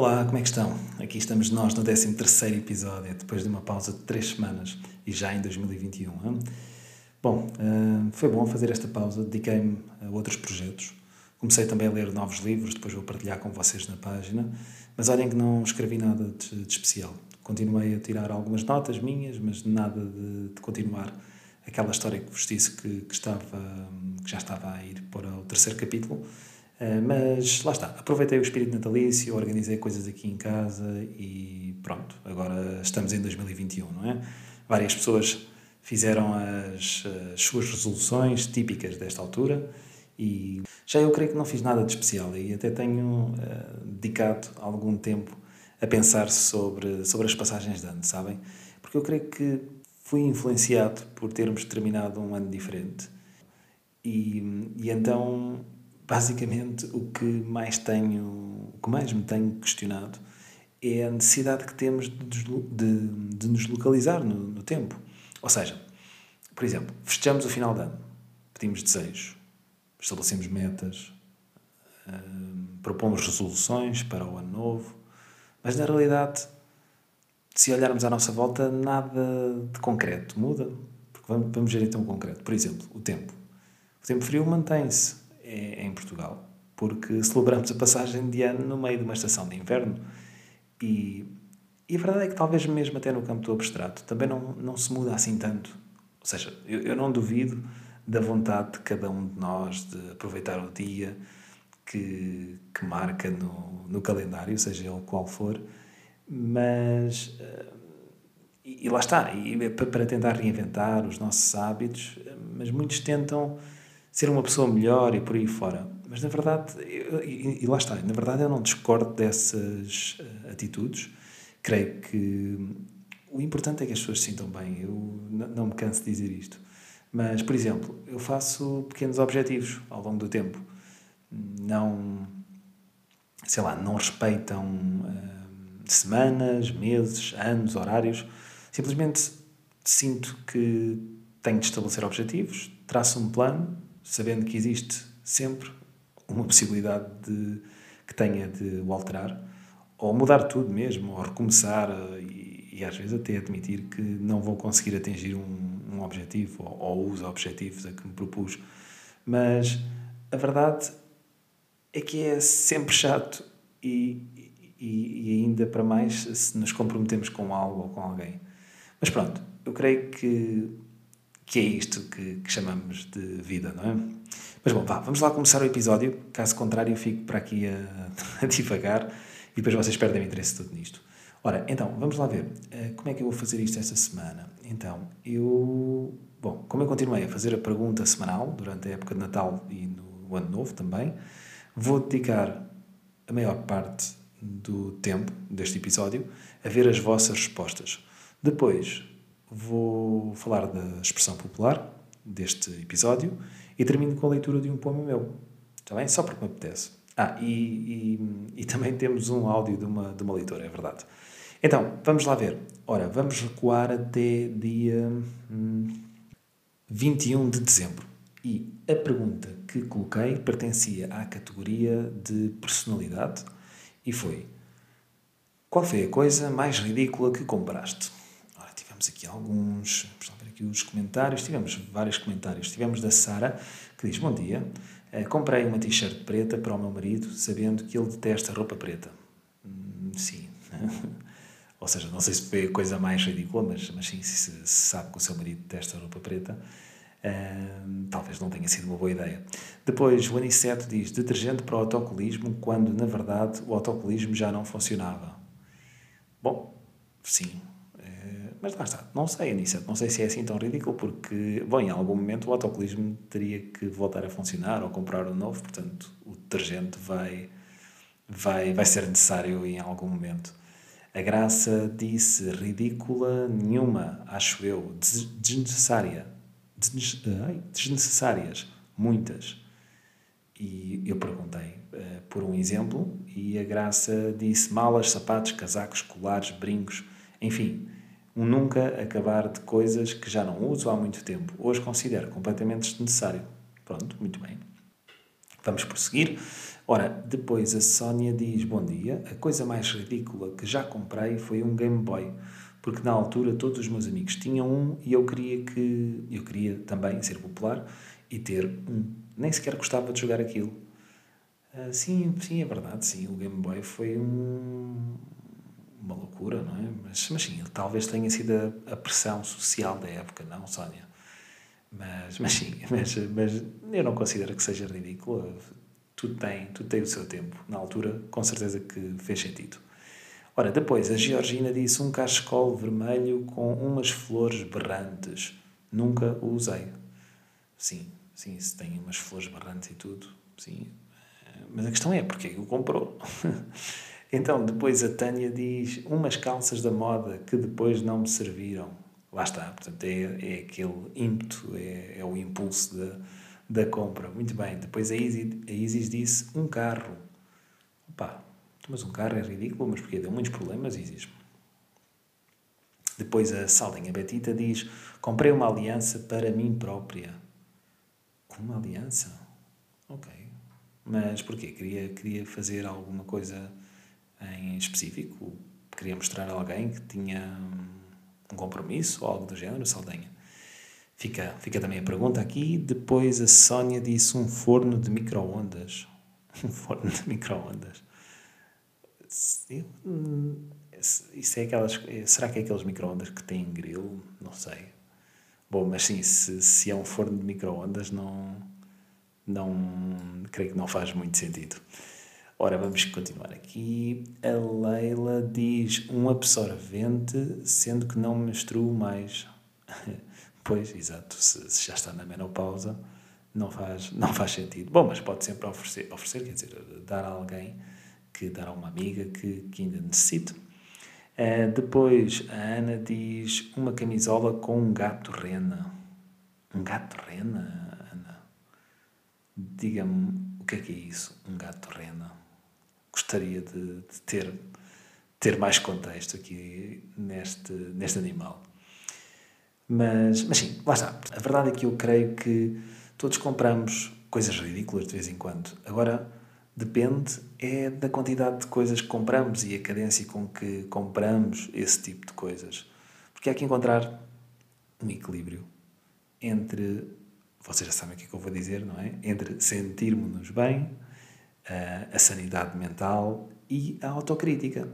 Olá, como é que estão? Aqui estamos nós no 13 episódio, depois de uma pausa de 3 semanas e já em 2021. Hein? Bom, uh, foi bom fazer esta pausa, dediquei-me a outros projetos. Comecei também a ler novos livros, depois vou partilhar com vocês na página. Mas olhem que não escrevi nada de, de especial. Continuei a tirar algumas notas minhas, mas nada de, de continuar aquela história que vos disse que, que, estava, que já estava a ir para o terceiro capítulo. Uh, mas lá está, aproveitei o espírito natalício, organizei coisas aqui em casa e pronto, agora estamos em 2021, não é? Várias pessoas fizeram as, as suas resoluções típicas desta altura e já eu creio que não fiz nada de especial e até tenho uh, dedicado algum tempo a pensar sobre, sobre as passagens de ano, sabem? Porque eu creio que fui influenciado por termos terminado um ano diferente e, e então basicamente o que mais tenho, o que mais me tenho questionado é a necessidade que temos de, de, de nos localizar no, no, tempo. Ou seja, por exemplo, festejamos o final de ano, pedimos desejos, estabelecemos metas, hum, propomos resoluções para o ano novo, mas na realidade, se olharmos à nossa volta, nada de concreto muda. Porque vamos, vamos ver então concreto. Por exemplo, o tempo. O tempo frio mantém-se é, em Portugal, porque celebramos a passagem de ano no meio de uma estação de inverno. E, e a verdade é que, talvez mesmo até no campo do abstrato, também não, não se muda assim tanto. Ou seja, eu, eu não duvido da vontade de cada um de nós de aproveitar o dia que, que marca no, no calendário, seja ele qual for, mas. E, e lá está, e é para tentar reinventar os nossos hábitos, mas muitos tentam ser uma pessoa melhor e por aí fora. Mas na verdade, eu, e, e, lá está, na verdade eu não discordo dessas uh, atitudes. Creio que o importante é que as pessoas se sintam bem. Eu não me canso de dizer isto. Mas, por exemplo, eu faço pequenos objetivos ao longo do tempo. Não, sei lá, não respeitam uh, semanas, meses, anos, horários. Simplesmente sinto que tenho de estabelecer objetivos, traço um plano sabendo que existe sempre uma possibilidade de que tenha de o alterar, ou mudar tudo mesmo, ou recomeçar e, e às vezes até admitir que não vou conseguir atingir um, um objetivo ou, ou os objetivos a que me propus. Mas a verdade é que é sempre chato e, e, e, ainda para mais se nos comprometemos com algo ou com alguém. Mas pronto, eu creio que que é isto que, que, chamamos de vida, não é? Mas bom, vá, vamos lá começar o episódio. Caso contrário, eu fico para aqui a, a divagar e depois vocês perdem o interesse todo nisto. Ora, então, vamos lá ver. Uh, como é que eu vou fazer isto esta semana? Então, eu. Bom, como eu continuei a fazer a pergunta semanal durante a época de Natal e no Ano Novo também, vou dedicar a maior parte do tempo deste episódio a ver as vossas respostas. Depois vou falar da expressão popular deste episódio e termino com a leitura de um poema meu. Está bem? Só porque me apetece. Ah, e, e, e, também temos um áudio de uma, de uma leitora, é verdade. Então, vamos lá ver. Ora, vamos recuar até dia hum, 21 de dezembro. E a pergunta que coloquei pertencia à categoria de personalidade e foi: Qual foi a coisa mais ridícula que compraste? Tivemos aqui alguns, vamos ver aqui os comentários, tivemos vários comentários. Tivemos da Sara, que diz, bom dia, uh, comprei uma t-shirt preta para o meu marido, sabendo que ele detesta roupa preta. Hum, sim. Ou seja, não sei se foi a coisa mais ridícula, mas, mas sim, se, se sabe que o seu marido detesta roupa preta, uh, talvez não tenha sido uma boa ideia. Depois, o Aniceto diz, detergente para o autocolismo, quando, na verdade, o autocolismo já não funcionava. Bom, sim, mas lá está, não sei, Aniceto, não sei se é assim tão ridículo, porque, bom, em algum momento o autocolismo teria que voltar a funcionar ou comprar um novo, portanto, o detergente vai, vai, vai ser necessário em algum momento. A Graça disse ridícula nenhuma, acho eu, desnecessária. Desnecessárias, muitas. E eu perguntei uh, por um exemplo, e a Graça disse malas, sapatos, casacos, colares, brincos, enfim um nunca acabar de coisas que já não uso há muito tempo. Hoje considero completamente desnecessário. Pronto, muito bem. Vamos prosseguir. Ora, depois a Sónia diz: Bom dia, a coisa mais ridícula que já comprei foi um Game Boy, porque na altura todos os meus amigos tinham um e eu queria que eu queria também ser popular e ter um. Nem sequer gostava de jogar aquilo. Uh, sim, sim, é verdade, sim, o Game Boy foi um, uma loucura, não é? Mas, mas sim, talvez tenha sido a, a pressão social da época, não, Sónia? Mas, mas sim, mas, mas eu não considero que seja ridículo. Tudo tem, tudo tem o seu tempo. Na altura, com certeza que fez sentido. Ora, depois, a Georgina disse um cachecol vermelho com umas flores berrantes. Nunca o usei. Sim, sim, se tem umas flores berrantes e tudo, sim. Mas a questão é, porque que o comprou? então, depois a Tânia diz umas calças da moda que depois não me serviram lá está, portanto, é, é aquele ímpeto, é, é o impulso da, da compra. Muito bem, depois a Isis, a Isis disse um carro. Opa, mas um carro é ridículo, mas porque deu muitos problemas, Isis. Depois a Saldinha Betita diz: Comprei uma aliança para mim própria. Uma aliança? Ok. Mas porquê? Queria, queria fazer alguma coisa em específico? Queria mostrar a alguém que tinha um compromisso ou algo do género, Saldanha? Fica, fica também a pergunta aqui. Depois a Sónia disse um forno de micro-ondas. Um forno de micro-ondas. Isso é aquelas. Será que é aqueles micro-ondas que têm grill? Não sei. Bom, mas sim, se, se é um forno de micro-ondas, não, não. creio que não faz muito sentido. Ora, vamos continuar aqui. A Leila diz um absorvente, sendo que não menstruo mais. pois, exato, se, se, já está na menopausa, não faz, não faz sentido. Bom, mas pode sempre oferecer, oferecer quer dizer, dar a alguém, que dar a uma amiga que, que ainda necessite. Uh, depois, a Ana diz uma camisola com um gato rena. Um gato rena, Ana? Diga-me o que é que é isso, um gato rena? Gostaria de, de, ter, ter mais contexto aqui neste, neste animal. Mas, mas sim, lá está. A verdade é que eu creio que todos compramos coisas ridículas de vez em quando. Agora, depende é da quantidade de coisas que compramos e a cadência com que compramos esse tipo de coisas. Porque há que encontrar um equilíbrio entre, vocês já sabem o que é que eu vou dizer, não é? Entre sentirmos-nos bem a sanidade mental e a autocrítica.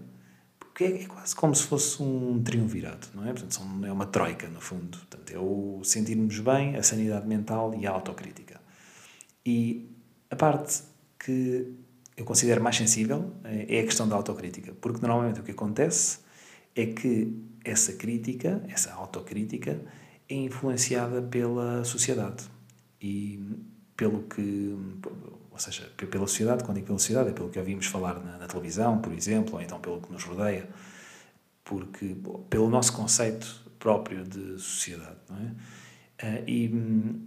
Porque é, é, quase como se fosse um triunvirato, não é? Portanto, são, é uma troika, no fundo. Portanto, é o sentirmos bem, a sanidade mental e a autocrítica. E a parte que eu considero mais sensível é, é a questão da autocrítica. Porque normalmente o que acontece é que essa crítica, essa autocrítica, é influenciada pela sociedade e pelo que ou seja, pela sociedade, quando digo pela sociedade, é pelo que ouvimos falar na, na, televisão, por exemplo, ou então pelo que nos rodeia, porque pelo nosso conceito próprio de sociedade, não é? Uh, e hum,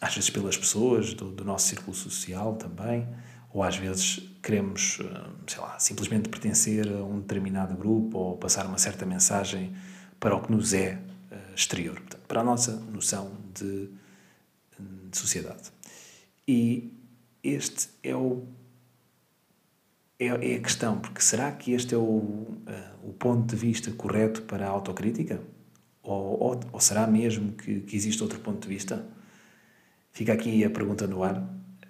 às vezes pelas pessoas do, do, nosso círculo social também, ou às vezes queremos, uh, sei lá, simplesmente pertencer a um determinado grupo ou passar uma certa mensagem para o que nos é uh, exterior, para a nossa noção de, de sociedade. E este é o é, é a questão, porque será que este é o, uh, o ponto de vista correto para a autocrítica? Ou, ou, ou será mesmo que, que existe outro ponto de vista? Fica aqui a pergunta no ar,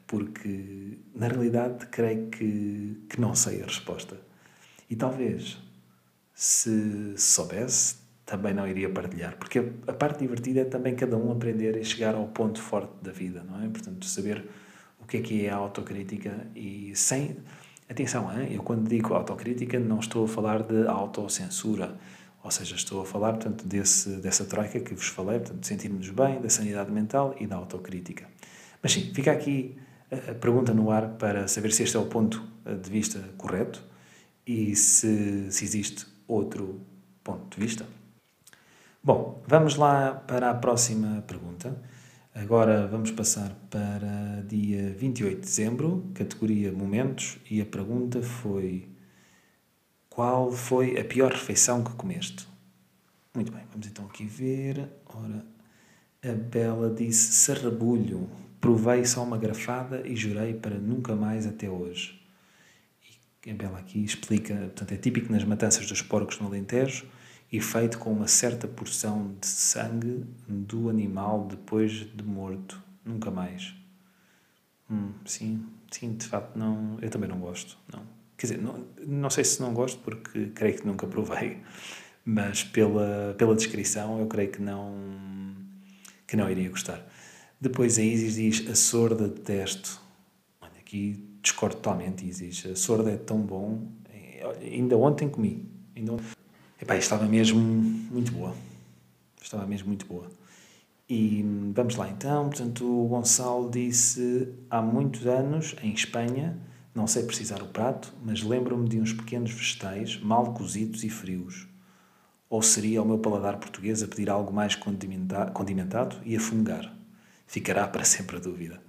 porque na realidade creio que, que não sei a resposta. E talvez, se soubesse, também não iria partilhar, porque a, a parte divertida é também cada um aprender a chegar ao ponto forte da vida, não é? Portanto, saber que é que é a autocrítica e sem. Atenção, hein? eu quando digo autocrítica não estou a falar de autocensura, ou seja, estou a falar portanto, desse, dessa troika que vos falei, portanto, de sentirmos bem, da sanidade mental e da autocrítica. Mas sim, fica aqui a pergunta no ar para saber se este é o ponto de vista correto e se, se existe outro ponto de vista. Bom, vamos lá para a próxima pergunta. Agora vamos passar para dia 28 de dezembro, categoria Momentos, e a pergunta foi: Qual foi a pior refeição que comeste? Muito bem, vamos então aqui ver. Ora, a Bela disse sarrabulho. Provei só uma garfada e jurei para nunca mais até hoje. E a Bela aqui explica, portanto, é típico nas matanças dos porcos no Alentejo e feito com uma certa porção de sangue do animal depois de morto. Nunca mais. Hum, sim, sim, de facto, não, eu também não gosto. Não. Quer dizer, não, não sei se não gosto porque creio que nunca provei, mas pela, pela descrição eu creio que não, que não iria gostar. Depois a Isis diz: A sorda detesto. Olha, aqui discordo totalmente, Isis. A sorda é tão bom. Ainda ontem comi. Ainda ontem. Epá, estava mesmo muito boa. Estava mesmo muito boa. E vamos lá então. Portanto, o Gonçalo disse: Há muitos anos, em Espanha, não sei precisar o prato, mas lembro-me de uns pequenos vegetais mal cozidos e frios. Ou seria o meu paladar português a pedir algo mais condimentado e a fungar? ficará para sempre a dúvida.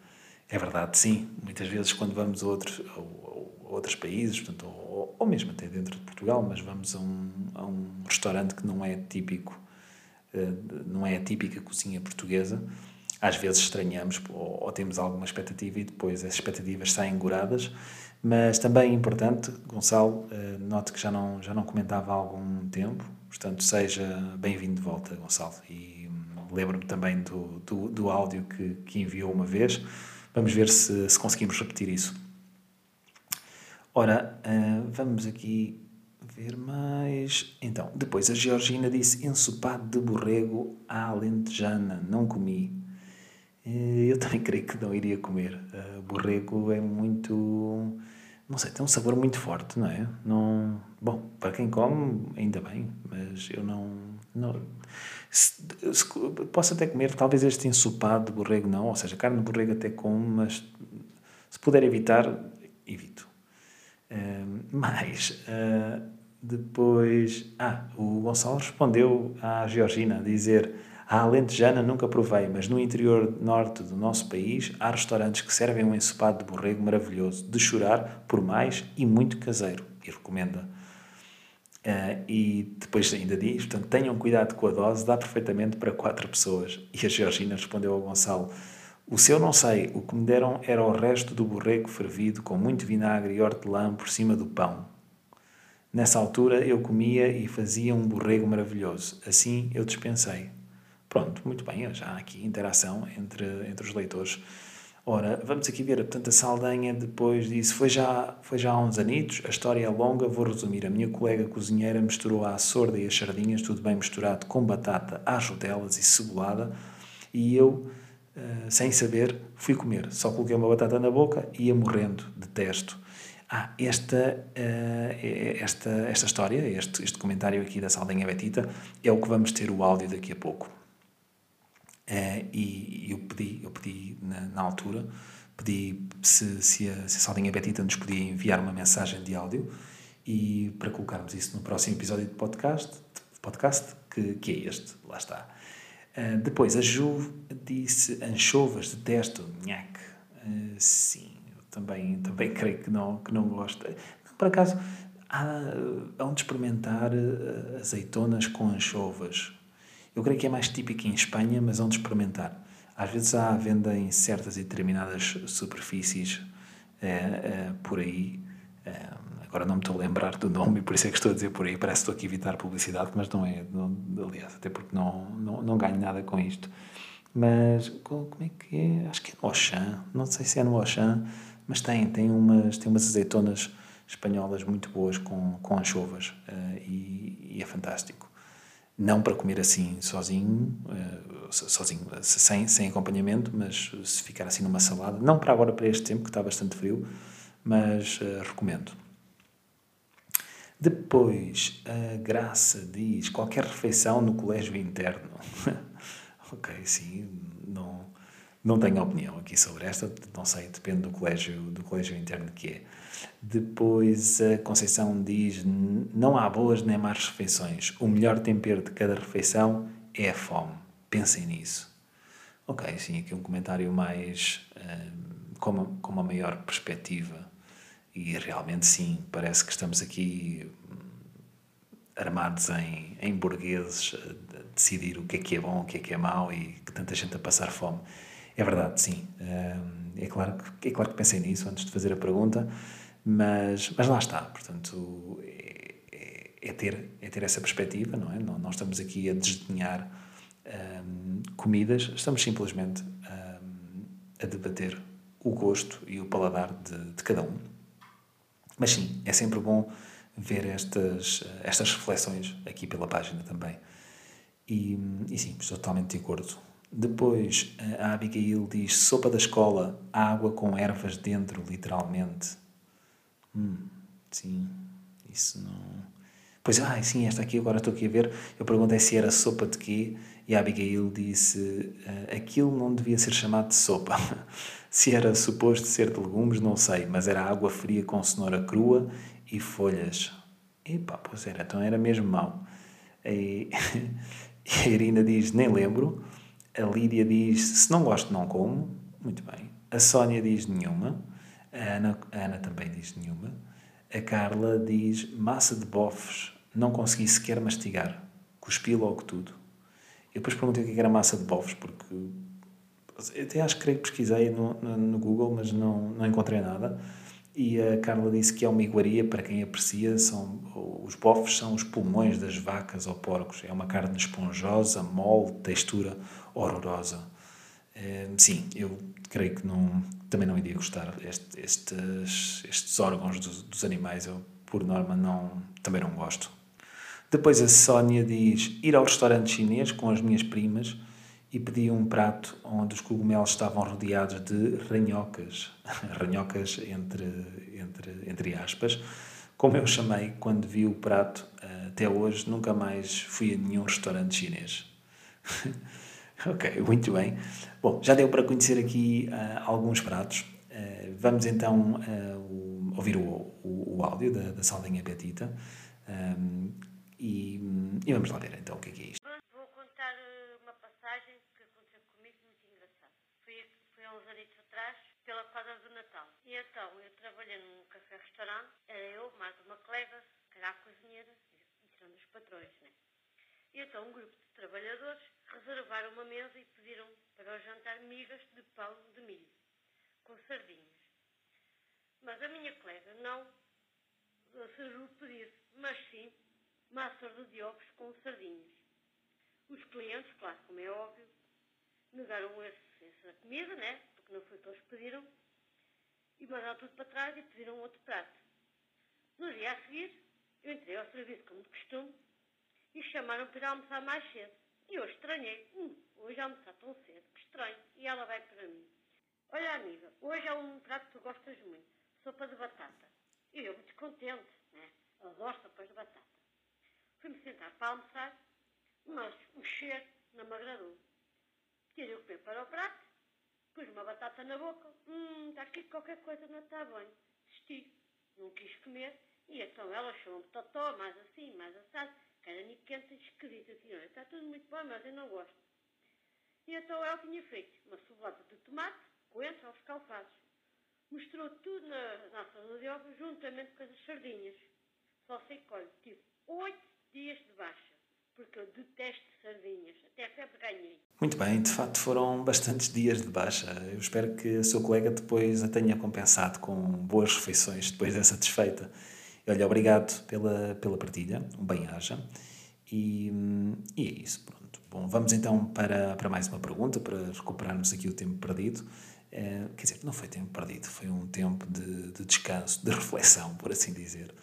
É verdade, sim. Muitas vezes, quando vamos a outros, a outros países, portanto, ou, ou, mesmo até dentro de Portugal, mas vamos a um, a um restaurante que não é típico, eh, não é a típica cozinha portuguesa, às vezes estranhamos ou, temos alguma expectativa e depois as expectativas saem goradas. Mas também é importante, Gonçalo, eh, note que já não, já não comentava há algum tempo, portanto, seja bem-vindo de volta, Gonçalo. E lembro-me também do, do, do áudio que, que, enviou uma vez. Vamos ver se, se conseguimos repetir isso. Ora, uh, vamos aqui ver mais. Então, depois a Georgina disse ensopado de borrego à alentejana, não comi. Uh, eu também creio que não iria comer. Uh, borrego é muito. Não sei, tem um sabor muito forte, não é? Não, bom, para quem come, ainda bem, mas eu não. não posso até comer, talvez este ensopado de borrego não, ou seja, carne de borrego até como, mas se puder evitar, evito. Uh, mas, uh, depois, ah, o Gonçalo respondeu à Georgina, a dizer, a alentejana nunca provei, mas no interior norte do nosso país há restaurantes que servem um ensopado de borrego maravilhoso, de chorar por mais e muito caseiro, e recomenda. Uh, e depois ainda diz, portanto, tenham cuidado com a dose, dá perfeitamente para quatro pessoas. E a Georgina respondeu ao Gonçalo, o seu não sei, o que me deram era o resto do borrego fervido com muito vinagre e hortelã por cima do pão. Nessa altura eu comia e fazia um borrego maravilhoso. Assim eu dispensei. Pronto, muito bem, já há aqui interação entre, entre os leitores. Ora, vamos aqui ver, portanto, a Saldanha depois disse, foi já, foi já há uns anitos, a história é longa, vou resumir. A minha colega cozinheira misturou a sorda e as sardinhas, tudo bem misturado, com batata, às rodelas e cebolada, e eu, uh, sem saber, fui comer. Só coloquei uma batata na boca e ia morrendo de testo. Ah, esta, uh, esta, esta história, este, este comentário aqui da Saldanha Betita, é o que vamos ter o áudio daqui a pouco. Uh, e eu pedi, eu pedi na, na altura, pedi se, se, a, se a Saldinha Betita nos podia enviar uma mensagem de áudio e para colocarmos isso no próximo episódio de podcast, de podcast que, que é este, lá está. Uh, depois, a Ju disse anchovas, detesto, nhaque. Uh, sim, eu também, também creio que não, que não gosto. Por acaso, há, há onde experimentar azeitonas com anchovas eu creio que é mais típico em Espanha, mas onde experimentar. Às vezes há venda em certas e determinadas superfícies é, é, por aí. É, agora não me estou a lembrar do nome e por isso é que estou a dizer por aí. Parece que estou aqui a evitar publicidade, mas não é. Não, aliás, até porque não, não, não ganho nada com isto. Mas como é que é? Acho que é no Auchan. Não sei se é no Auchan, mas tem, tem, umas, tem umas azeitonas espanholas muito boas com, com anchovas e, e é fantástico não para comer assim sozinho, uh, sozinho, sem, sem acompanhamento, mas se ficar assim numa salada, não para agora, para este tempo que está bastante frio, mas uh, recomendo. Depois, a Graça diz qualquer refeição no colégio interno. ok, sim, não, não tenho opinião aqui sobre esta, não sei, depende do colégio, do colégio interno que é. Depois a Conceição diz: não há boas nem más refeições. O melhor tempero de cada refeição é a fome. Pensem nisso. Ok, sim, aqui um comentário mais uh, com, uma, com uma maior perspectiva. E realmente sim, parece que estamos aqui hum, armados em, em burgueses a decidir o que é que é bom, o que é que é mau e que tanta gente a passar fome. É verdade, sim. É claro, que, é claro que pensei nisso antes de fazer a pergunta, mas, mas lá está. Portanto, é, é, é ter, é ter essa perspectiva, não é? Não, não estamos aqui a desdenhar um, comidas, estamos simplesmente um, a debater o gosto e o paladar de, de cada um. Mas sim, é sempre bom ver estas, estas reflexões aqui pela página também. E, e sim, estou totalmente de acordo. Depois, a Abigail diz sopa da escola, água com ervas dentro, literalmente. Hum, sim, isso não... Pois, ah, sim, esta aqui agora estou aqui a ver. Eu perguntei se era sopa de quê e a Abigail disse uh, aquilo não devia ser chamado de sopa. se era suposto ser de legumes, não sei, mas era água fria com cenoura crua e folhas. Epá, pois era, então era mesmo mau. E, e a Irina diz, nem lembro. A Lídia diz, se não gosto, não como. Muito bem. A Sónia diz nenhuma. A Ana, a Ana também diz nenhuma. A Carla diz massa de bofes. Não consegui sequer mastigar. Cuspi logo tudo. Eu depois perguntei o que era massa de bofes, porque até acho que creio que pesquisei no, no, no Google, mas não, não encontrei nada e a Carla disse que é uma iguaria para quem aprecia, são, os bofes são os pulmões das vacas ou porcos, é uma carne esponjosa, mole, textura horrorosa. É, sim, eu creio que não, também não iria gostar este, estes, estes órgãos dos, dos animais, eu por norma não, também não gosto. Depois a Sónia diz ir ao restaurante chinês com as minhas primas e pedi um prato onde os cogumelos estavam rodeados de ranhocas, ranhocas entre, entre, entre aspas, como eu chamei quando vi o prato, eh, até hoje nunca mais fui a nenhum restaurante chinês. ok, muito bem. Bom, já deu para conhecer aqui uh, alguns pratos. Uh, vamos então uh, ouvir o, o, o, áudio da, da Saldinha Petita um, e, e, vamos lá ver então o que é, que é isto. pela quadra do Natal. E então eu trabalhei num café-restaurante, era eu, mais uma colega, que era a cozinheira, e são patrões, né? E então um grupo de trabalhadores reservaram uma mesa e pediram para o jantar migas de pão de milho, com sardinhas. Mas a minha colega não aceitou o pedido, mas sim massa de ovos com sardinhas. Os clientes, claro, como é óbvio, negaram essa comida, né? Porque não foi o que eles pediram. E mandaram tudo para trás e pediram outro prato. No dia a seguir, eu entrei ao serviço como de costume e chamaram para almoçar mais cedo. E eu estranhei. Hum, hoje almoçar tão cedo, que estranho. E ela vai para mim. Olha, amiga, hoje é um prato que tu gostas muito. Sopa de batata. E eu muito contente, né? Adoro sopas de batata. Fui-me sentar para almoçar, mas o cheiro não me agradou. Tirei o pé para o prato, pus uma batata na boca, hum, está aqui qualquer coisa não está bem. Desisti, não quis comer, e então ela chamou-me totó, mais assim, mais assado, era e esquisito. Assim, olha, está tudo muito bom, mas eu não gosto. E então ela tinha feito uma cebolada de tomate, coentro aos calfados. Mostrou tudo na nossa ovos, juntamente com as sardinhas. Só sei que, olha, tive oito dias de baixa porque eu detesto sardinhas. Até febre ganhei. Muito bem, de facto foram bastantes dias de baixa. Eu espero que a sua colega depois a tenha compensado com boas refeições, depois é satisfeita. Olha, obrigado pela, pela partilha, um bem-aja. E, e é isso, pronto. Bom, vamos então para, para mais uma pergunta, para recuperarmos aqui o tempo perdido. É, quer dizer, não foi tempo perdido, foi um tempo de, de descanso, de reflexão, por assim dizer.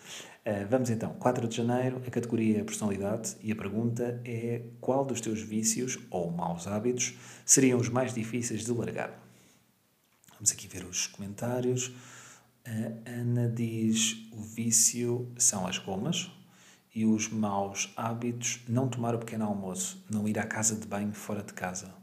Uh, vamos então, 4 de janeiro, a categoria é personalidade e a pergunta é qual dos teus vícios ou maus hábitos seriam os mais difíceis de largar? Vamos aqui ver os comentários. A Ana diz: o vício são as gomas e os maus hábitos não tomar o pequeno almoço, não ir à casa de banho fora de casa.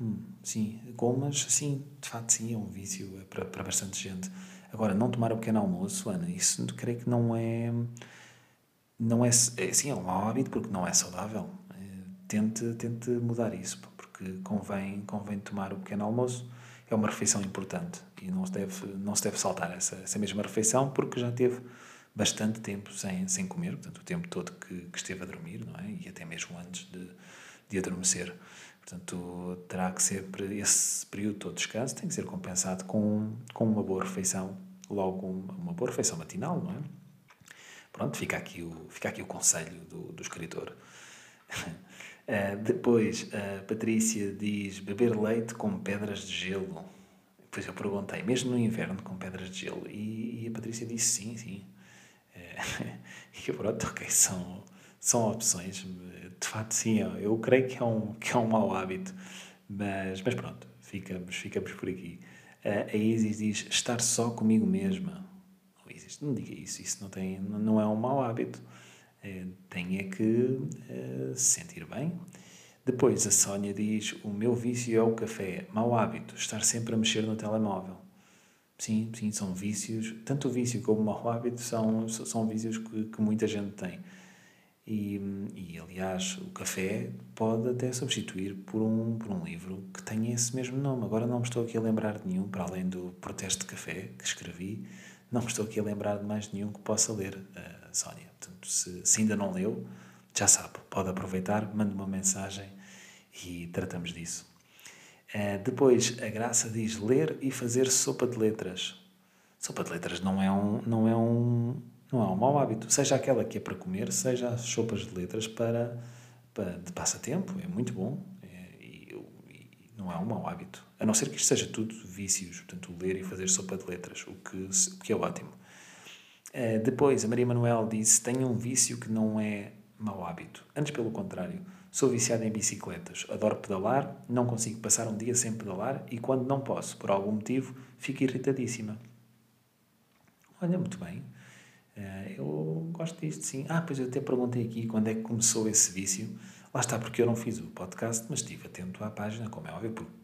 Hum, sim, gomas, sim, de facto sim, é um vício é para, para bastante gente. Agora, não tomar o pequeno almoço, Ana, isso creio que não é. Não é, é sim, é um mau hábito porque não é saudável. É, tente, tente mudar isso, porque convém, convém tomar o pequeno almoço. É uma refeição importante e não se deve, não se deve saltar essa, essa mesma refeição porque já teve bastante tempo sem, sem comer, portanto, o tempo todo que, que esteve a dormir, não é? E até mesmo antes de, de adormecer. Portanto, terá que ser, esse período todo de descanso tem que ser compensado com, com uma boa refeição, logo uma, uma boa refeição matinal, não é? Pronto, fica aqui o, fica aqui o conselho do, do escritor. Uh, depois, a Patrícia diz beber leite com pedras de gelo. Depois eu perguntei, mesmo no inverno com pedras de gelo? E, e a Patrícia disse sim, sim. Uh, e pronto, ok, são, são opções. De facto, sim, eu creio que é um, que é um mau hábito. Mas, mas pronto, ficamos, ficamos por aqui. A Isis diz estar só comigo mesma. Não diga isso, isso não, tem, não é um mau hábito eh, tem é que uh, se sentir bem. Depois a Sónia diz: O meu vício é o café. Mau hábito, estar sempre a mexer no telemóvel. Sim, sim, são vícios. Tanto o vício como o mau hábito são, são vícios que, que muita gente tem. E, e, aliás, o café pode até substituir por um, por um livro que tenha esse mesmo nome. Agora não me estou aqui a lembrar de nenhum, para além do Protesto de Café que escrevi, não estou aqui a lembrar de mais nenhum que possa ler, uh, Sónia. Portanto, se, se, ainda não leu, já sabe, pode aproveitar, manda uma mensagem e tratamos disso. Uh, depois, a Graça diz ler e fazer sopa de letras. Sopa de letras não é um, não é um, não é um mau hábito. Seja aquela que é para comer, seja as sopas de letras para, para de passatempo, é muito bom é, e, e, não é um mau hábito. A não ser que isto seja tudo vícios, portanto, ler e fazer sopa de letras, o que, o que é ótimo. Uh, depois, a Maria Manuel disse: Tenho um vício que não é mau hábito. Antes, pelo contrário, sou viciada em bicicletas. Adoro pedalar, não consigo passar um dia sem pedalar e, quando não posso, por algum motivo, fico irritadíssima. Olha, muito bem. Uh, eu gosto disto, sim. Ah, pois eu até perguntei aqui quando é que começou esse vício. Lá está, porque eu não fiz o podcast, mas estive atento à página, como é óbvio, porque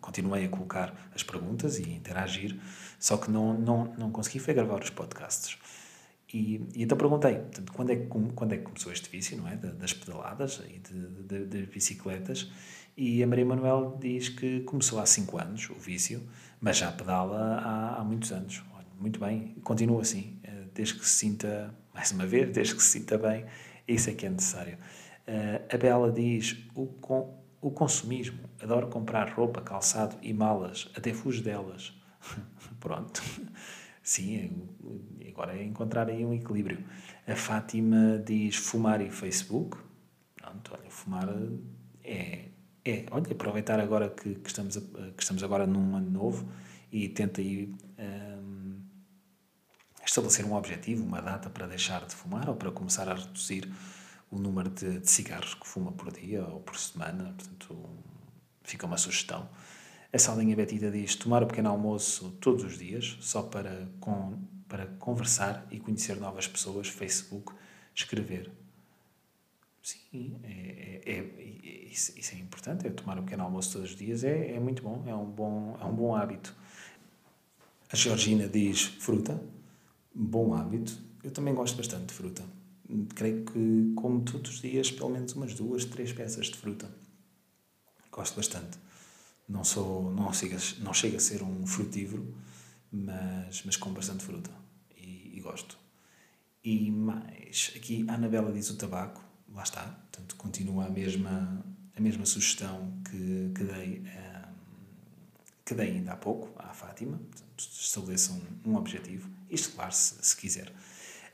continuei a colocar as perguntas e a interagir, só que não, não, não consegui foi gravar os podcasts. E, e então perguntei, portanto, quando, é que, quando é que começou este vício, não é? Das pedaladas e de, de, de bicicletas. E a Maria Manuel diz que começou há 5 anos o vício, mas já pedala há, há muitos anos. Muito bem, continua assim, eh, desde que se sinta, mais uma vez, desde que se sinta bem, isso é que é necessário. Uh, a Bela diz: o, o consumismo. Adoro comprar roupa, calçado e malas, até fujo delas. Pronto. Sim, agora é encontrar aí um equilíbrio. A Fátima diz fumar e Facebook. Pronto, olha, fumar é, é olha, aproveitar agora que, que, estamos, que estamos agora num ano novo e tenta aí um, estabelecer um objetivo, uma data para deixar de fumar ou para começar a reduzir o número de, de, cigarros que fuma por dia ou por semana, portanto, fica uma sugestão. A Salinha Betida diz tomar o pequeno almoço todos os dias, só para, para conversar e conhecer novas pessoas, Facebook, escrever. Sim, é, é, é, isso, isso, é importante, é tomar o pequeno almoço todos os dias, é, é muito bom, é um bom, é um bom hábito. A Georgina diz fruta, bom hábito. Eu também gosto bastante de fruta creio que como todos os dias pelo menos umas duas, três peças de fruta. Gosto bastante. Não sou, não chega, não chega a ser um frutívoro, mas, mas como bastante fruta e, e, gosto. E mais, aqui a Anabela diz o tabaco, lá está, portanto continua a mesma, a mesma sugestão que, que dei um, que dei ainda há pouco à Fátima, portanto, estabeleçam um, um objetivo, isto claro se, se quiser.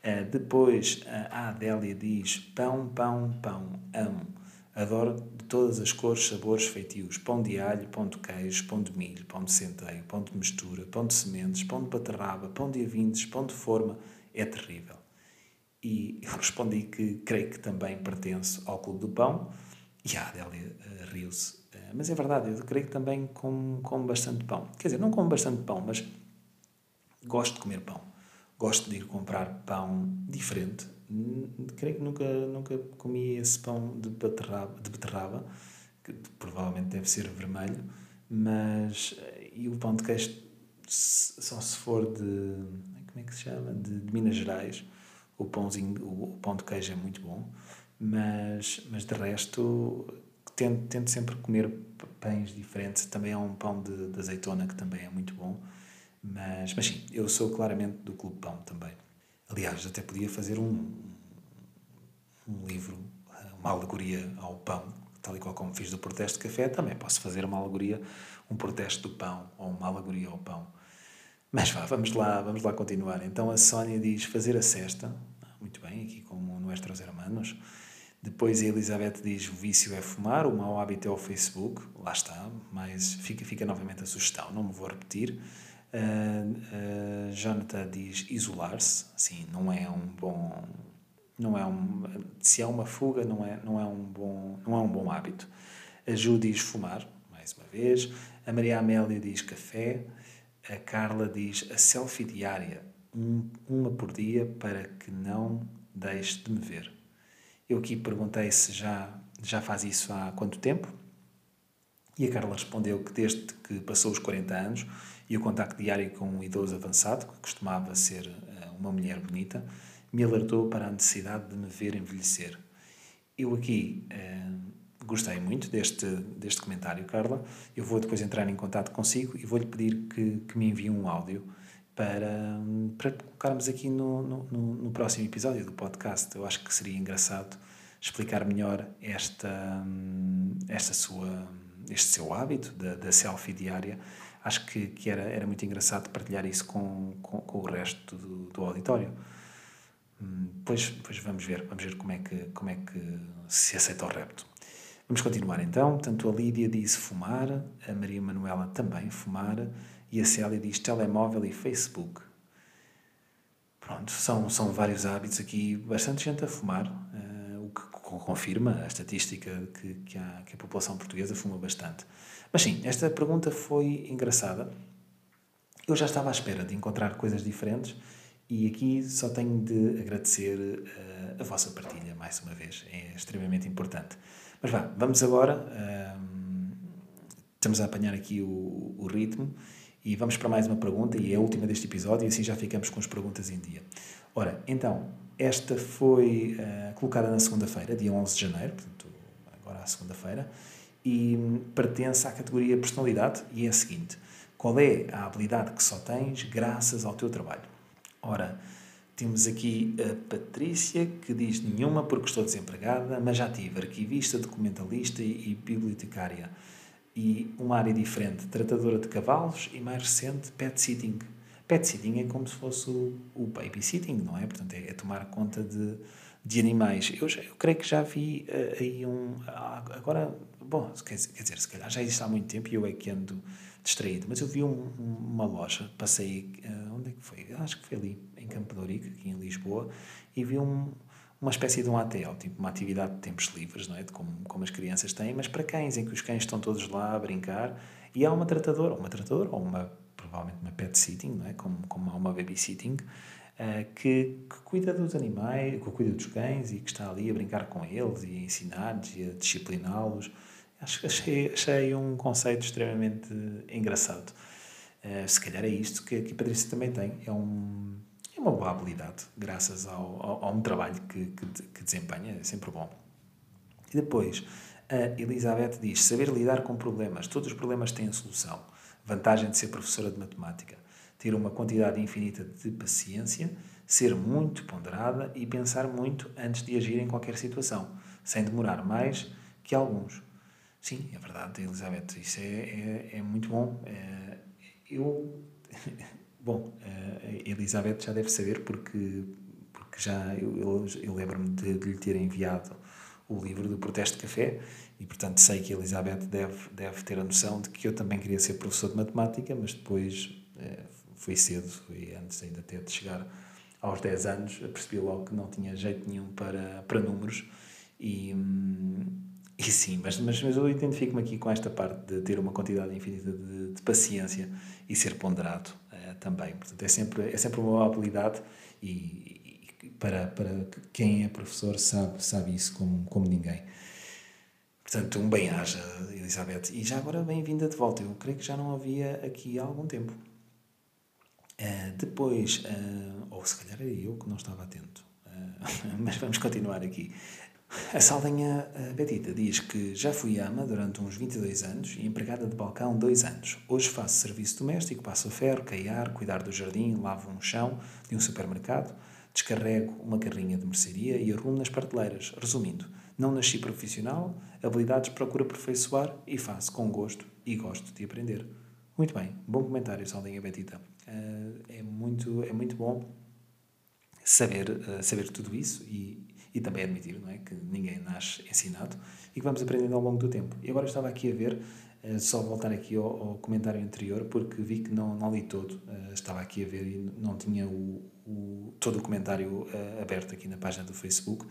Uh, depois a Adélia diz: pão, pão, pão, amo. Adoro de todas as cores, sabores, feitios. Pão de alho, pão de queijo, pão de milho, pão de centeio, pão de mistura, pão de sementes, pão de beterraba, pão de avintes, pão de forma. É terrível. E eu respondi que creio que também pertenço ao Clube do Pão. E a Adélia uh, riu-se. Uh, mas é verdade, eu creio que também como, como bastante pão. Quer dizer, não como bastante pão, mas gosto de comer pão gosto de ir comprar pão diferente. Creio que nunca, nunca comi esse pão de beterraba, de beterraba, que provavelmente deve ser vermelho, mas e o pão de queijo só se for de como é que se chama? De, de Minas Gerais. O pãozinho, o, pão de queijo é muito bom, mas, mas de resto tento, tento sempre comer pães diferentes. Também há um pão de, de azeitona que também é muito bom mas, mas sim, eu sou claramente do Clube Pão também. Aliás, até podia fazer um, um livro, uma alegoria ao pão, tal e qual como fiz do protesto de café, também posso fazer uma alegoria, um protesto do pão, ou uma alegoria ao pão. Mas vá, vamos lá, vamos lá continuar. Então a Sónia diz fazer a cesta, muito bem, aqui como Nuestros Hermanos. Depois a Elizabeth diz o vício é fumar, o mau hábito é o Facebook. Lá está, mas fica, fica novamente a sugestão, não me vou repetir. Uh, uh, Jonathan diz isolar-se, sim, não é um bom, não é um, se é uma fuga não é não é um bom não é um bom hábito. A Ju diz fumar, mais uma vez. A Maria Amélia diz café. A Carla diz a selfie diária, um, uma por dia para que não deixe de me ver. Eu aqui perguntei se já já faz isso há quanto tempo e a Carla respondeu que desde que passou os 40 anos e o contacto diário com um idoso avançado, que costumava ser eh, uma mulher bonita, me alertou para a necessidade de me ver envelhecer. Eu aqui eh, gostei muito deste, deste comentário, Carla. Eu vou depois entrar em contato consigo e vou-lhe pedir que, que me envie um áudio para, para colocarmos aqui no, no, no, próximo episódio do podcast. Eu acho que seria engraçado explicar melhor esta, esta sua este seu hábito da selfie diária, acho que, que era, era muito engraçado partilhar isso com, com, com o resto do, do auditório. Hum, pois, pois vamos ver, vamos ver como é que, como é que se aceita o repto. Vamos continuar então. Tanto a Lídia disse fumar, a Maria Manuela também fumar e a Célia diz telemóvel e Facebook. Pronto, são, são vários hábitos aqui, bastante gente a fumar. Uh, confirma a estatística que, que, a, que a população portuguesa fuma bastante. Mas sim, esta pergunta foi engraçada. Eu já estava à espera de encontrar coisas diferentes e aqui só tenho de agradecer uh, a vossa partilha, mais uma vez. É extremamente importante. Mas vá, vamos agora. Uh, estamos a apanhar aqui o, o ritmo e vamos para mais uma pergunta, e é a última deste episódio, e assim já ficamos com as perguntas em dia. Ora, então, esta foi uh, colocada na segunda-feira, dia 11 de janeiro, portanto, agora à segunda-feira, e pertence à categoria personalidade e é a seguinte: qual é a habilidade que só tens graças ao teu trabalho? Ora, temos aqui a Patrícia que diz nenhuma porque estou desempregada, mas já tive arquivista, documentalista e, bibliotecária. E uma área diferente, tratadora de cavalos e mais recente, pet sitting. Pet sitting é como se fosse o, o babysitting, não é? Portanto, é, é tomar conta de, de animais. Eu, eu creio que já vi uh, aí um. Uh, agora, bom, quer, quer dizer, se calhar já existe há muito tempo e eu é que ando distraído, mas eu vi um, uma loja, passei. Uh, onde é que foi? Acho que foi ali, em Campo de Ourique, aqui em Lisboa, e vi um, uma espécie de um ATL, tipo uma atividade de tempos livres, não é? De como, como as crianças têm, mas para cães, em que os cães estão todos lá a brincar e há uma tratadora, uma tratadora ou uma provavelmente uma pet sitting, não é? como, como há uma babysitting, uh, que, que cuida dos animais, que cuida dos cães e que está ali a brincar com eles e a ensinar-lhes e a discipliná-los. Achei, achei um conceito extremamente engraçado. Uh, se calhar é isto que, que a Patrícia também tem. É, um, é uma boa habilidade, graças ao, ao, a um trabalho que, que, que desempenha, é sempre bom. E depois, a Elizabeth diz: saber lidar com problemas. Todos os problemas têm solução. Vantagem de ser professora de matemática: ter uma quantidade infinita de paciência, ser muito ponderada e pensar muito antes de agir em qualquer situação, sem demorar mais que alguns. Sim, é verdade, Elizabeth, isso é, é, é muito bom. É, eu. Bom, eh, a Elizabeth já deve saber porque, porque já eu, eu, eu lembro-me de, de lhe ter enviado o livro do Protesto de Café e, portanto, sei que a Elizabeth deve, deve ter a noção de que eu também queria ser professor de matemática, mas depois eh, foi cedo, foi antes ainda até de chegar aos 10 anos, percebi logo que não tinha jeito nenhum para, para números e, hum, e sim, mas, mas, mas eu identifico-me aqui com esta parte de ter uma quantidade infinita de, de paciência e ser ponderado eh, também. Portanto, é sempre, é sempre uma habilidade e, e para, para quem é professor sabe, sabe isso como, como ninguém. Portanto, um bem-aja, Elizabeth. E já agora, bem-vinda de volta. Eu creio que já não havia aqui há algum tempo. Uh, depois, uh, ou se calhar era eu que não estava atento, uh, mas vamos continuar aqui. A Saldanha Betita diz que já fui ama durante uns 22 anos e empregada de balcão 2 anos. Hoje faço serviço doméstico, passo ferro, caiar, cuidar do jardim, lavo um chão de um supermercado, descarrego uma carrinha de mercearia e arrumo nas prateleiras. Resumindo, Não nasci profissional, habilidades procuro aperfeiçoar e faço com gosto e gosto de aprender. Muito bem, bom comentário, Saldinha Betita. Uh, é, muito, é muito bom saber, uh, saber tudo isso e, e também admitir não é, que ninguém nasce ensinado e que vamos aprendendo ao longo do tempo. E agora estava aqui a ver, uh, só voltar aqui ao, ao, comentário anterior, porque vi que não, não li todo, estava aqui a ver e não tinha o, o todo o comentário aberto aqui na página do Facebook.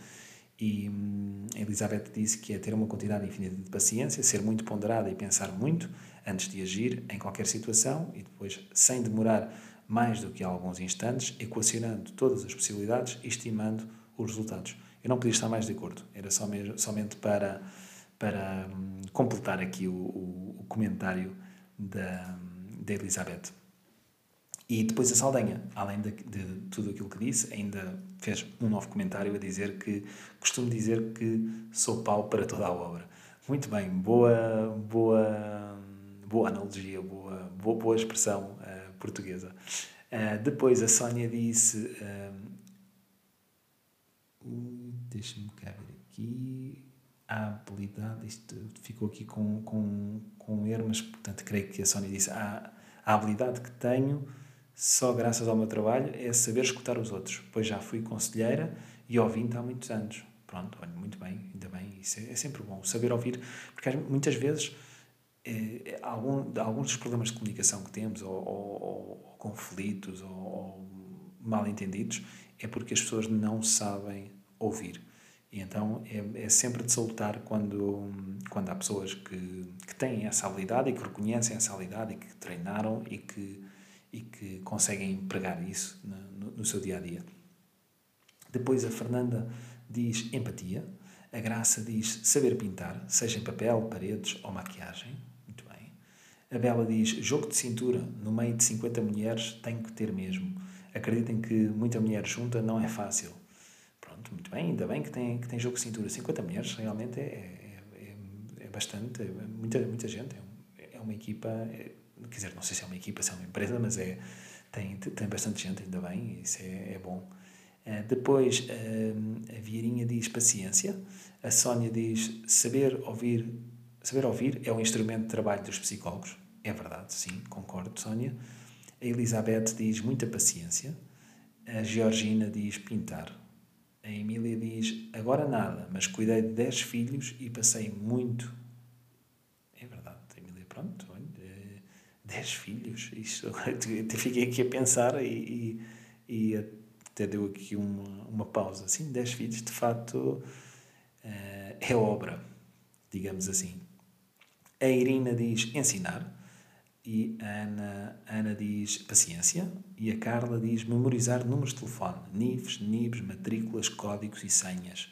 E hum, Elizabeth disse que é ter uma quantidade infinita de paciência, ser muito ponderada e pensar muito antes de agir em qualquer situação e depois, sem demorar mais do que alguns instantes, equacionando todas as possibilidades e estimando os resultados. Eu não podia estar mais de acordo, era só mesmo, somente para, para hum, completar aqui o, o, o comentário da, da Elizabeth. E depois a Saldanha, além de, de, tudo aquilo que disse, ainda fez um novo comentário a dizer que costumo dizer que sou pau para toda a obra. Muito bem, boa, boa, boa analogia, boa, boa, boa expressão uh, portuguesa. Uh, depois a Sónia disse. Uh, Deixa-me cá ver aqui. A habilidade, isto ficou aqui com, com, com um erro, mas portanto creio que a Sónia disse: ah, a habilidade que tenho só graças ao meu trabalho é saber escutar os outros, pois já fui conselheira e ouvinte há muitos anos. Pronto, olha, muito bem, ainda bem, isso é, é sempre bom, saber ouvir, porque muitas vezes é, algum, alguns dos problemas de comunicação que temos, ou, ou, ou conflitos, ou, ou mal entendidos, é porque as pessoas não sabem ouvir. E então é, é sempre de salutar quando, quando há pessoas que, que têm essa habilidade e que reconhecem essa habilidade e que treinaram e que e que conseguem empregar isso no, no seu dia a dia. Depois a Fernanda diz empatia, a Graça diz saber pintar, seja em papel, paredes ou maquiagem. A Bela diz jogo de cintura, no meio de 50 mulheres tem que ter mesmo. Acreditem que muita mulher junta não é fácil. Pronto, muito bem, ainda bem que tem, que tem jogo de cintura. 50 mulheres realmente é, é, é, é bastante, é muita, muita gente, é, uma equipa. É, quer dizer, não sei se é uma equipa, se é uma empresa, mas é, tem, tem bastante gente, ainda bem, isso é, é bom. Uh, depois, uh, a Vieirinha diz paciência, a Sónia diz saber ouvir, saber ouvir é um instrumento de trabalho dos psicólogos, é verdade, sim, concordo, Sónia. A Elizabeth diz muita paciência, a Georgina diz pintar, a Emília diz agora nada, mas cuidei de 10 filhos e passei muito. É verdade, Emília, pronto, 10 filhos, isso, até fiquei aqui a pensar e, e, e até deu aqui uma, uma pausa. Sim, 10 filhos, de facto, uh, é obra, digamos assim. A Irina diz ensinar, e a Ana, Ana diz paciência, e a Carla diz memorizar números de telefone, NIFs, NIBs, matrículas, códigos e senhas.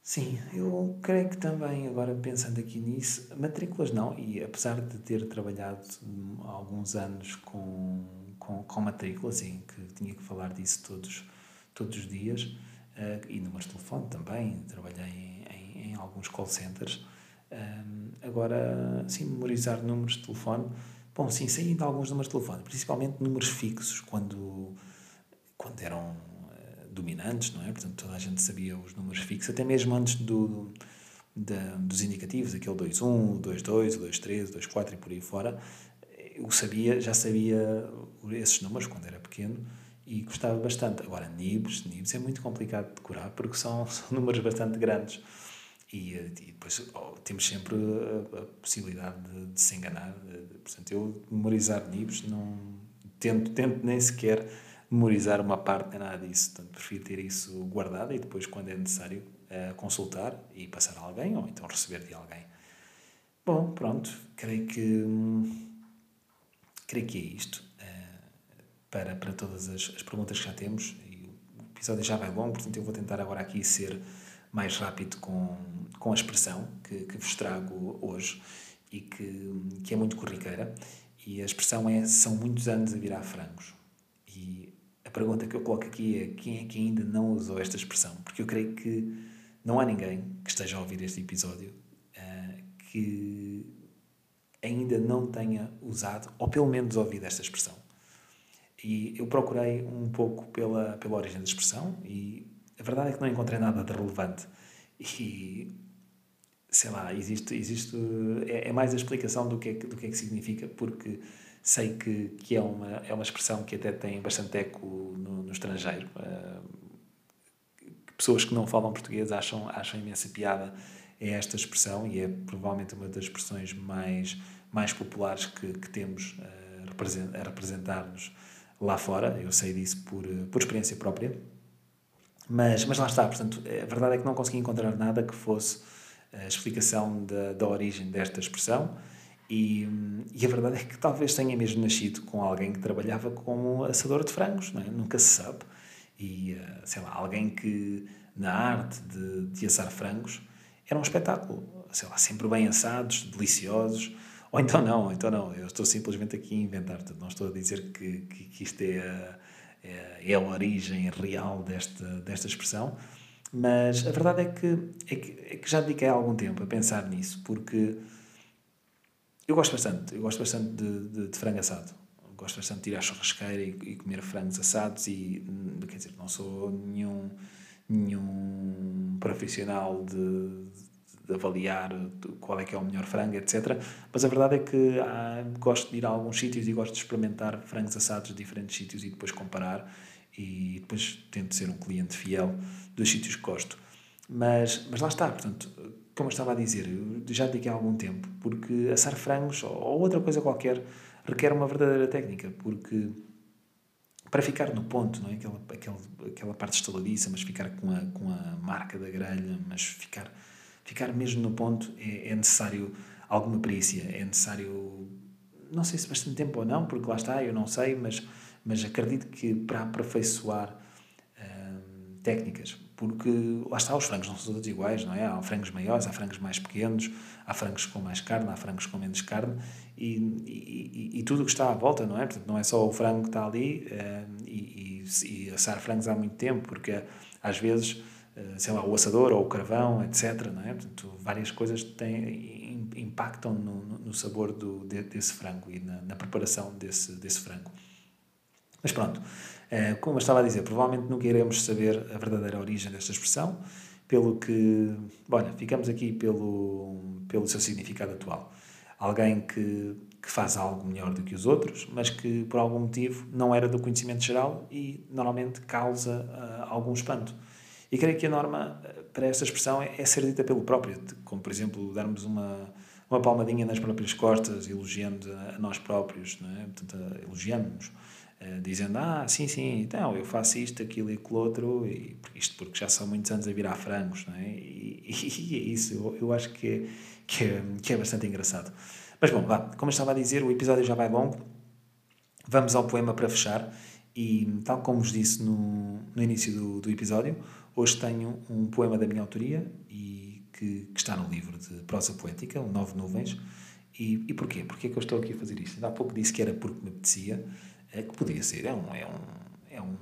Sim, eu creio que também, agora pensando aqui nisso, matrículas não, e apesar de ter trabalhado alguns anos com, com, com matrículas, em que tinha que falar disso todos, todos os dias, uh, e números de telefone também, trabalhei em, em, em alguns call centers, uh, agora, sim, memorizar números de telefone, bom, sim, saí de alguns números de telefone, principalmente números fixos, quando, quando eram dominantes, não é? Portanto, toda a gente sabia os números fixos, até mesmo antes do, da, dos indicativos, aquele 2-1, 2-2, 2-3, 2-4 e por aí fora. Eu sabia, já sabia esses números quando era pequeno e gostava bastante. Agora, NIBs, NIBs é muito complicado de decorar porque são, são números bastante grandes. E, e depois oh, temos sempre a, a possibilidade de, de, se enganar. Portanto, eu memorizar NIBs não tento, tento nem sequer memorizar uma parte nem nada disso. Portanto, prefiro ter isso guardado e depois, quando é necessário, consultar e passar a alguém ou então receber de alguém. Bom, pronto, creio que, creio que é isto uh, para, para todas as, as perguntas que já temos. E o episódio já vai longo, portanto, eu vou tentar agora aqui ser mais rápido com, com a expressão que, que vos trago hoje e que, que é muito corriqueira. E a expressão é: são muitos anos a virar frangos. E pergunta que eu coloco aqui é quem é que ainda não usou esta expressão? Porque eu creio que não há ninguém que esteja a ouvir este episódio uh, que ainda não tenha usado, ou pelo menos ouvido esta expressão. E eu procurei um pouco pela, pela origem da expressão e a verdade é que não encontrei nada de relevante. e sei lá, existe, existe é, é, mais a explicação do que é, do que, é que significa, porque sei que, que é, uma, é uma expressão que até tem bastante eco no, no estrangeiro. Uh, pessoas que não falam português acham, acham imensa piada é esta expressão e é provavelmente uma das expressões mais, mais populares que, que temos uh, a representar-nos lá fora. Eu sei disso por, por experiência própria. Mas, mas lá está, portanto, a verdade é que não consegui encontrar nada que fosse a explicação da, da origem desta expressão. E, e, a verdade é que talvez tenha mesmo nascido com alguém que trabalhava como assador de frangos, é? nunca se sabe. E, eh, sei lá, alguém que na arte de, de assar frangos era um espetáculo, sei lá, sempre bem assados, deliciosos. Ou então não, então não, eu estou simplesmente aqui a inventar, não estou a dizer que, que, que isto é a, é, é a origem real desta, desta expressão, mas a verdade é que, é que, é que já dediquei algum tempo a pensar nisso, porque eu gosto bastante, eu gosto bastante de, de, de frango assado. gosto bastante de ir à churrasqueira e, e, comer frangos assados e, quer dizer, não sou nenhum, nenhum profissional de, de avaliar qual é que é o melhor frango, etc. Mas a verdade é que gosto de ir a alguns sítios e gosto de experimentar frangos assados de diferentes sítios e depois comparar e depois tento ser um cliente fiel dos sítios que gosto. Mas, mas lá está, portanto, como eu estava a dizer, já dediquei há algum tempo, porque assar frangos ou outra coisa qualquer requer uma verdadeira técnica, porque para ficar no ponto, não é? aquela, aquela, aquela parte estaladiça, mas ficar com a, com a marca da grelha, mas ficar, ficar mesmo no ponto é, é necessário alguma perícia, é necessário, não sei se bastante tempo ou não, porque lá está, eu não sei, mas, mas acredito que para aperfeiçoar hum, técnicas, porque lá está, os frangos não são todos iguais, não é? Há frangos maiores, há frangos mais pequenos, há frangos com mais carne, há frangos com menos carne e, e, e tudo o que está à volta, não é? Portanto, não é só o frango que está ali eh, e, e, assar frangos há muito tempo, porque às vezes, sei lá, o assador ou o carvão, etc., não é? Portanto, várias coisas têm, impactam no, no sabor do, desse frango e na, na preparação desse, desse frango. Mas pronto, eh, como eu estava a dizer, provavelmente nunca iremos saber a verdadeira origem desta expressão, pelo que, olha, ficamos aqui pelo, pelo seu significado atual. Alguém que, que faz algo melhor do que os outros, mas que por algum motivo não era do conhecimento geral e normalmente causa uh, algum espanto. E creio que a norma eh, para esta expressão é, é ser dita pelo próprio, como por exemplo darmos uma, uma palmadinha nas próprias costas, elogiando a nós próprios, não é? Portanto, elogiamos-nos. Eh, dizendo, ah, sim, sim, então eu faço isto, aquilo e aquilo outro, e isto porque já são muitos anos a virar frangos, não é? E, e, e é isso, eu, eu acho que é, que, é, que é bastante engraçado. Mas bom, vá, como eu estava a dizer, o episódio já vai longo, vamos ao poema para fechar, e tal como vos disse no, no início do, do episódio, hoje tenho um poema da minha autoria e que, que está no livro de prosa poética, o Nove Nuvens, e, e porquê? Porquê é que eu estou aqui a fazer isto? Há pouco disse que era porque me apetecia, é que podia ser, é, um, é, um, é, um,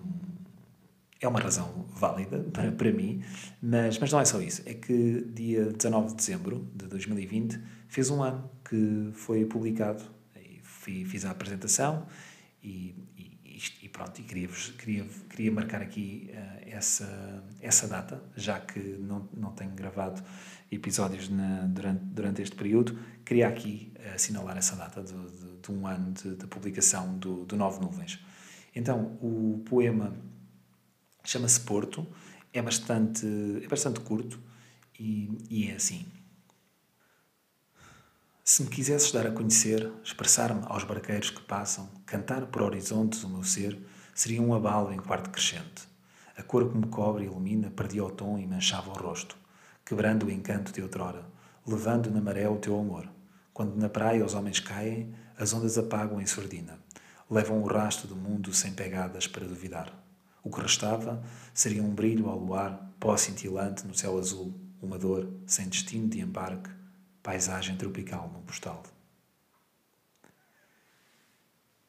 é uma razão válida para, para mim, mas, mas não é só isso. É que dia 19 de dezembro de 2020 fez um ano que foi publicado, fiz a apresentação e pronto, e queria, queria, queria marcar aqui uh, essa, essa data, já que não, não tenho gravado episódios na, durante, durante este período, queria aqui assinalar essa data de, de de um ano de, de publicação do, do Nove Nuvens. Então, o poema chama-se Porto, é bastante, é bastante curto e, e é assim. Se me quisesses dar a conhecer, expressar-me aos barqueiros que passam, cantar por horizontes o meu ser, seria um abalo em quarto crescente. A cor que me cobre e ilumina perdia o tom e manchava o rosto, quebrando o encanto de outrora, levando na maré o teu amor. Quando na praia os homens caem, as ondas apagam em sordina. Levam o rastro do mundo sem pegadas para duvidar. O que restava seria um brilho ao luar, pó cintilante no céu azul, uma dor sem destino de embarque, paisagem tropical num postal.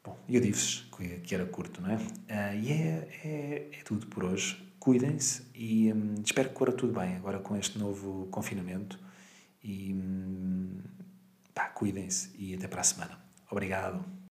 Bom, eu disse que era curto, não é? Uh, e é, é, é, tudo por hoje. Cuidem-se e hum, espero que corra tudo bem agora com este novo confinamento. E pá, cuidem-se e até para a semana. Obrigado.